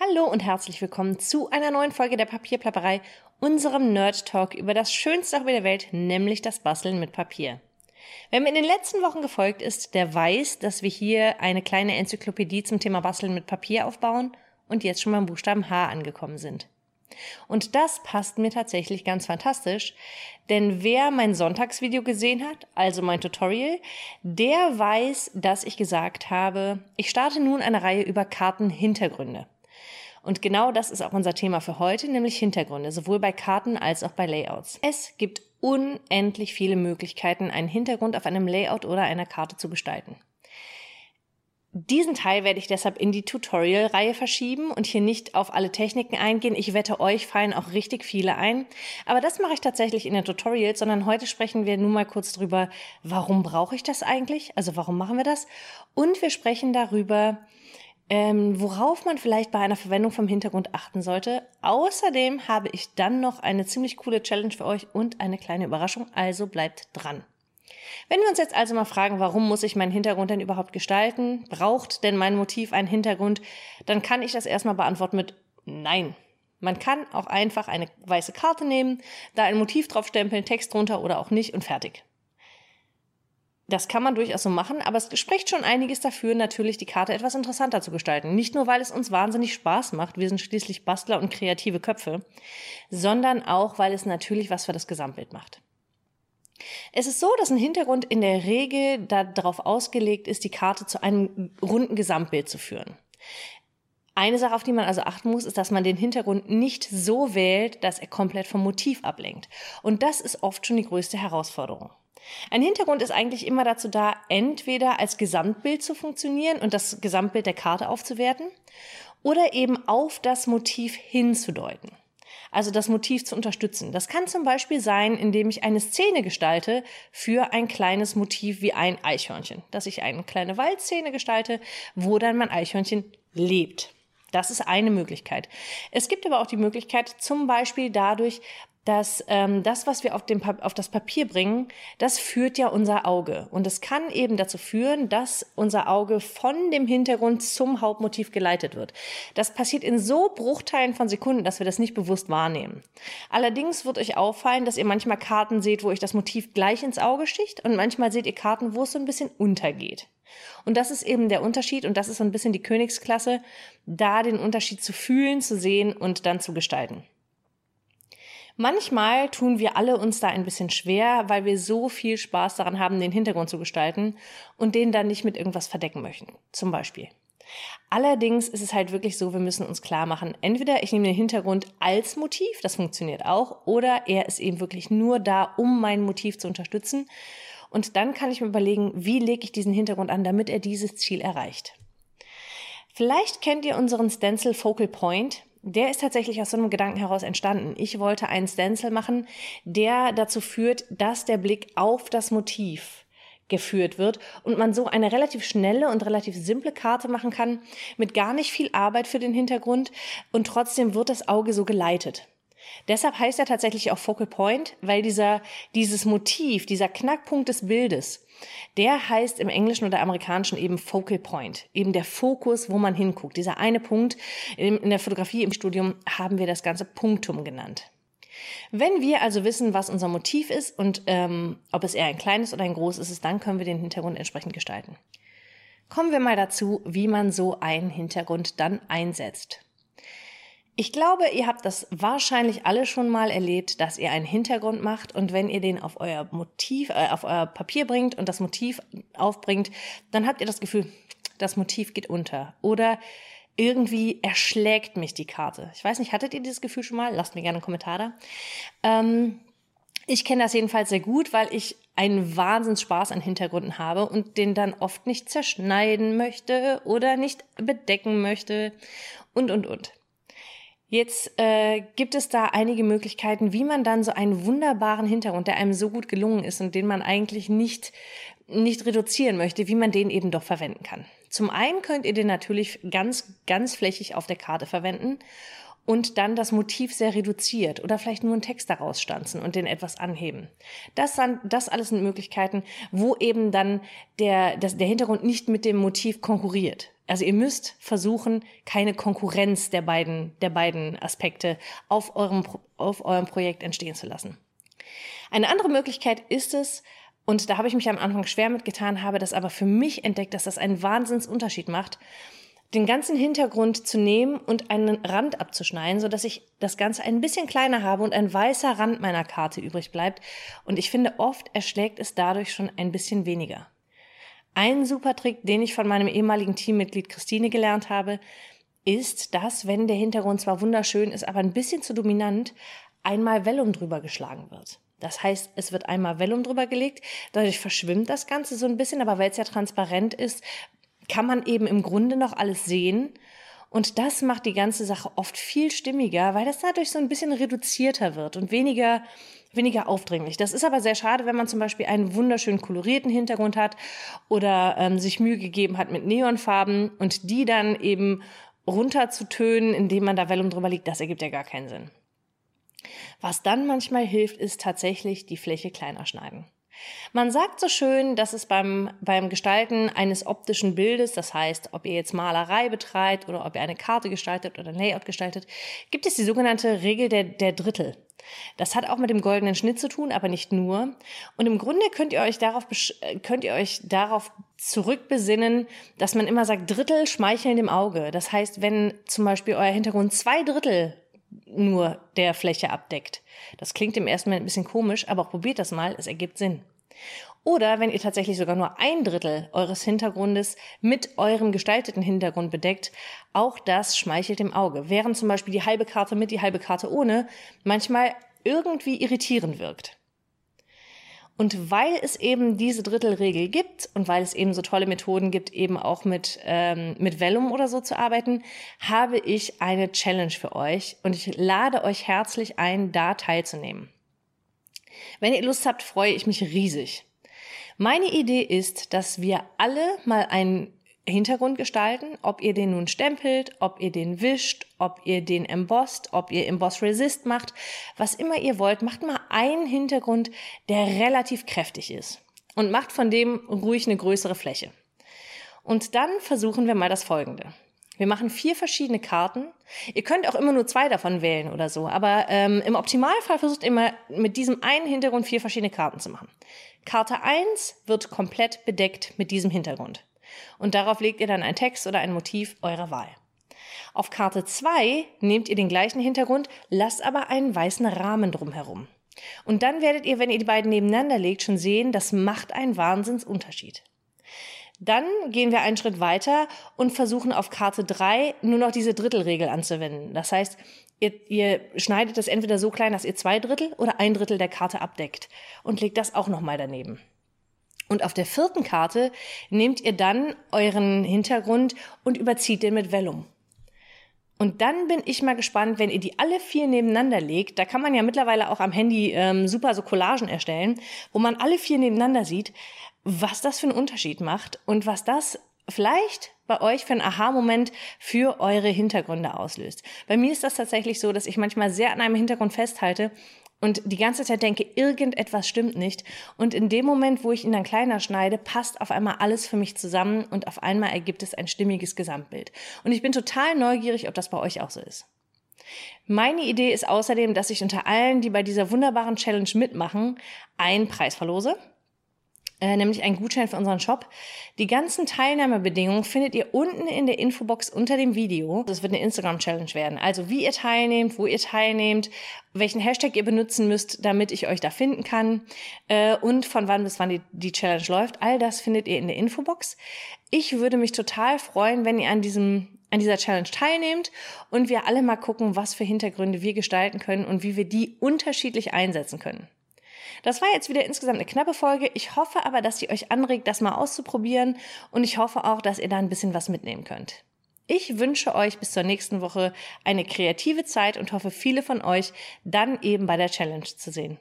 Hallo und herzlich willkommen zu einer neuen Folge der Papierplapperei, unserem Nerd Talk über das schönste Hobby der Welt, nämlich das Basteln mit Papier. Wer mir in den letzten Wochen gefolgt ist, der weiß, dass wir hier eine kleine Enzyklopädie zum Thema Basteln mit Papier aufbauen und jetzt schon beim Buchstaben H angekommen sind. Und das passt mir tatsächlich ganz fantastisch, denn wer mein Sonntagsvideo gesehen hat, also mein Tutorial, der weiß, dass ich gesagt habe, ich starte nun eine Reihe über Kartenhintergründe. Und genau das ist auch unser Thema für heute, nämlich Hintergründe, sowohl bei Karten als auch bei Layouts. Es gibt unendlich viele Möglichkeiten, einen Hintergrund auf einem Layout oder einer Karte zu gestalten. Diesen Teil werde ich deshalb in die Tutorial-Reihe verschieben und hier nicht auf alle Techniken eingehen. Ich wette, euch fallen auch richtig viele ein. Aber das mache ich tatsächlich in den Tutorials, sondern heute sprechen wir nun mal kurz drüber, warum brauche ich das eigentlich? Also warum machen wir das? Und wir sprechen darüber, ähm, worauf man vielleicht bei einer Verwendung vom Hintergrund achten sollte. Außerdem habe ich dann noch eine ziemlich coole Challenge für euch und eine kleine Überraschung, also bleibt dran. Wenn wir uns jetzt also mal fragen, warum muss ich meinen Hintergrund denn überhaupt gestalten? Braucht denn mein Motiv einen Hintergrund? Dann kann ich das erstmal beantworten mit Nein. Man kann auch einfach eine weiße Karte nehmen, da ein Motiv draufstempeln, Text drunter oder auch nicht und fertig. Das kann man durchaus so machen, aber es spricht schon einiges dafür, natürlich die Karte etwas interessanter zu gestalten. Nicht nur, weil es uns wahnsinnig Spaß macht, wir sind schließlich Bastler und kreative Köpfe, sondern auch, weil es natürlich was für das Gesamtbild macht. Es ist so, dass ein Hintergrund in der Regel darauf ausgelegt ist, die Karte zu einem runden Gesamtbild zu führen. Eine Sache, auf die man also achten muss, ist, dass man den Hintergrund nicht so wählt, dass er komplett vom Motiv ablenkt. Und das ist oft schon die größte Herausforderung. Ein Hintergrund ist eigentlich immer dazu da, entweder als Gesamtbild zu funktionieren und das Gesamtbild der Karte aufzuwerten oder eben auf das Motiv hinzudeuten. Also das Motiv zu unterstützen. Das kann zum Beispiel sein, indem ich eine Szene gestalte für ein kleines Motiv wie ein Eichhörnchen. Dass ich eine kleine Waldszene gestalte, wo dann mein Eichhörnchen lebt. Das ist eine Möglichkeit. Es gibt aber auch die Möglichkeit, zum Beispiel dadurch, dass ähm, das, was wir auf, dem auf das Papier bringen, das führt ja unser Auge. Und es kann eben dazu führen, dass unser Auge von dem Hintergrund zum Hauptmotiv geleitet wird. Das passiert in so Bruchteilen von Sekunden, dass wir das nicht bewusst wahrnehmen. Allerdings wird euch auffallen, dass ihr manchmal Karten seht, wo euch das Motiv gleich ins Auge sticht und manchmal seht ihr Karten, wo es so ein bisschen untergeht. Und das ist eben der Unterschied und das ist so ein bisschen die Königsklasse, da den Unterschied zu fühlen, zu sehen und dann zu gestalten. Manchmal tun wir alle uns da ein bisschen schwer, weil wir so viel Spaß daran haben, den Hintergrund zu gestalten und den dann nicht mit irgendwas verdecken möchten. Zum Beispiel. Allerdings ist es halt wirklich so, wir müssen uns klar machen, entweder ich nehme den Hintergrund als Motiv, das funktioniert auch, oder er ist eben wirklich nur da, um mein Motiv zu unterstützen. Und dann kann ich mir überlegen, wie lege ich diesen Hintergrund an, damit er dieses Ziel erreicht. Vielleicht kennt ihr unseren Stencil Focal Point der ist tatsächlich aus so einem Gedanken heraus entstanden. Ich wollte einen Stencil machen, der dazu führt, dass der Blick auf das Motiv geführt wird und man so eine relativ schnelle und relativ simple Karte machen kann mit gar nicht viel Arbeit für den Hintergrund und trotzdem wird das Auge so geleitet. Deshalb heißt er tatsächlich auch Focal Point, weil dieser, dieses Motiv, dieser Knackpunkt des Bildes, der heißt im Englischen oder Amerikanischen eben Focal Point, eben der Fokus, wo man hinguckt. Dieser eine Punkt in der Fotografie im Studium haben wir das ganze Punktum genannt. Wenn wir also wissen, was unser Motiv ist und ähm, ob es eher ein kleines oder ein großes ist, dann können wir den Hintergrund entsprechend gestalten. Kommen wir mal dazu, wie man so einen Hintergrund dann einsetzt. Ich glaube, ihr habt das wahrscheinlich alle schon mal erlebt, dass ihr einen Hintergrund macht und wenn ihr den auf euer Motiv, äh, auf euer Papier bringt und das Motiv aufbringt, dann habt ihr das Gefühl, das Motiv geht unter oder irgendwie erschlägt mich die Karte. Ich weiß nicht, hattet ihr dieses Gefühl schon mal? Lasst mir gerne einen Kommentar da. Ähm, ich kenne das jedenfalls sehr gut, weil ich einen Wahnsinnsspaß an Hintergründen habe und den dann oft nicht zerschneiden möchte oder nicht bedecken möchte und, und, und. Jetzt äh, gibt es da einige Möglichkeiten, wie man dann so einen wunderbaren Hintergrund, der einem so gut gelungen ist und den man eigentlich nicht, nicht reduzieren möchte, wie man den eben doch verwenden kann. Zum einen könnt ihr den natürlich ganz, ganz flächig auf der Karte verwenden und dann das Motiv sehr reduziert oder vielleicht nur einen Text daraus stanzen und den etwas anheben. Das, dann, das alles sind Möglichkeiten, wo eben dann der, das, der Hintergrund nicht mit dem Motiv konkurriert. Also ihr müsst versuchen, keine Konkurrenz der beiden, der beiden Aspekte auf eurem, auf eurem Projekt entstehen zu lassen. Eine andere Möglichkeit ist es, und da habe ich mich am Anfang schwer mitgetan, habe das aber für mich entdeckt, dass das einen Wahnsinnsunterschied macht, den ganzen Hintergrund zu nehmen und einen Rand abzuschneiden, so dass ich das Ganze ein bisschen kleiner habe und ein weißer Rand meiner Karte übrig bleibt. Und ich finde, oft erschlägt es dadurch schon ein bisschen weniger. Ein super Trick, den ich von meinem ehemaligen Teammitglied Christine gelernt habe, ist, dass, wenn der Hintergrund zwar wunderschön ist, aber ein bisschen zu dominant, einmal Vellum drüber geschlagen wird. Das heißt, es wird einmal Vellum drüber gelegt, dadurch verschwimmt das Ganze so ein bisschen, aber weil es ja transparent ist, kann man eben im Grunde noch alles sehen. Und das macht die ganze Sache oft viel stimmiger, weil das dadurch so ein bisschen reduzierter wird und weniger, weniger aufdringlich. Das ist aber sehr schade, wenn man zum Beispiel einen wunderschön kolorierten Hintergrund hat oder ähm, sich Mühe gegeben hat mit Neonfarben und die dann eben runterzutönen, indem man da Vellum drüber liegt. Das ergibt ja gar keinen Sinn. Was dann manchmal hilft, ist tatsächlich die Fläche kleiner schneiden. Man sagt so schön, dass es beim, beim Gestalten eines optischen Bildes, das heißt, ob ihr jetzt Malerei betreibt oder ob ihr eine Karte gestaltet oder ein Layout gestaltet, gibt es die sogenannte Regel der, der Drittel. Das hat auch mit dem goldenen Schnitt zu tun, aber nicht nur. Und im Grunde könnt ihr euch darauf, könnt ihr euch darauf zurückbesinnen, dass man immer sagt, Drittel schmeicheln dem Auge. Das heißt, wenn zum Beispiel euer Hintergrund zwei Drittel nur der Fläche abdeckt. Das klingt im ersten Moment ein bisschen komisch, aber probiert das mal, es ergibt Sinn. Oder wenn ihr tatsächlich sogar nur ein Drittel eures Hintergrundes mit eurem gestalteten Hintergrund bedeckt, auch das schmeichelt dem Auge. Während zum Beispiel die halbe Karte mit, die halbe Karte ohne manchmal irgendwie irritierend wirkt. Und weil es eben diese Drittelregel gibt und weil es eben so tolle Methoden gibt, eben auch mit, ähm, mit Vellum oder so zu arbeiten, habe ich eine Challenge für euch und ich lade euch herzlich ein, da teilzunehmen. Wenn ihr Lust habt, freue ich mich riesig. Meine Idee ist, dass wir alle mal einen Hintergrund gestalten, ob ihr den nun stempelt, ob ihr den wischt, ob ihr den embossed, ob ihr Emboss Resist macht, was immer ihr wollt, macht mal einen Hintergrund, der relativ kräftig ist und macht von dem ruhig eine größere Fläche. Und dann versuchen wir mal das folgende. Wir machen vier verschiedene Karten. Ihr könnt auch immer nur zwei davon wählen oder so, aber ähm, im Optimalfall versucht immer mit diesem einen Hintergrund vier verschiedene Karten zu machen. Karte 1 wird komplett bedeckt mit diesem Hintergrund. Und darauf legt ihr dann ein Text oder ein Motiv eurer Wahl. Auf Karte 2 nehmt ihr den gleichen Hintergrund, lasst aber einen weißen Rahmen drumherum. Und dann werdet ihr, wenn ihr die beiden nebeneinander legt, schon sehen, das macht einen Wahnsinnsunterschied. Dann gehen wir einen Schritt weiter und versuchen auf Karte 3 nur noch diese Drittelregel anzuwenden. Das heißt, ihr, ihr schneidet das entweder so klein, dass ihr zwei Drittel oder ein Drittel der Karte abdeckt und legt das auch nochmal daneben. Und auf der vierten Karte nehmt ihr dann euren Hintergrund und überzieht den mit Vellum. Und dann bin ich mal gespannt, wenn ihr die alle vier nebeneinander legt, da kann man ja mittlerweile auch am Handy ähm, super so Collagen erstellen, wo man alle vier nebeneinander sieht, was das für einen Unterschied macht und was das vielleicht bei euch für einen Aha-Moment für eure Hintergründe auslöst. Bei mir ist das tatsächlich so, dass ich manchmal sehr an einem Hintergrund festhalte und die ganze Zeit denke, irgendetwas stimmt nicht. Und in dem Moment, wo ich ihn dann kleiner schneide, passt auf einmal alles für mich zusammen und auf einmal ergibt es ein stimmiges Gesamtbild. Und ich bin total neugierig, ob das bei euch auch so ist. Meine Idee ist außerdem, dass ich unter allen, die bei dieser wunderbaren Challenge mitmachen, einen Preis verlose äh, nämlich einen Gutschein für unseren Shop. Die ganzen Teilnahmebedingungen findet ihr unten in der Infobox unter dem Video. Das wird eine Instagram-Challenge werden. Also wie ihr teilnehmt, wo ihr teilnehmt, welchen Hashtag ihr benutzen müsst, damit ich euch da finden kann äh, und von wann bis wann die, die Challenge läuft. All das findet ihr in der Infobox. Ich würde mich total freuen, wenn ihr an diesem an dieser Challenge teilnehmt und wir alle mal gucken, was für Hintergründe wir gestalten können und wie wir die unterschiedlich einsetzen können. Das war jetzt wieder insgesamt eine knappe Folge. Ich hoffe aber, dass sie euch anregt, das mal auszuprobieren und ich hoffe auch, dass ihr da ein bisschen was mitnehmen könnt. Ich wünsche euch bis zur nächsten Woche eine kreative Zeit und hoffe, viele von euch dann eben bei der Challenge zu sehen.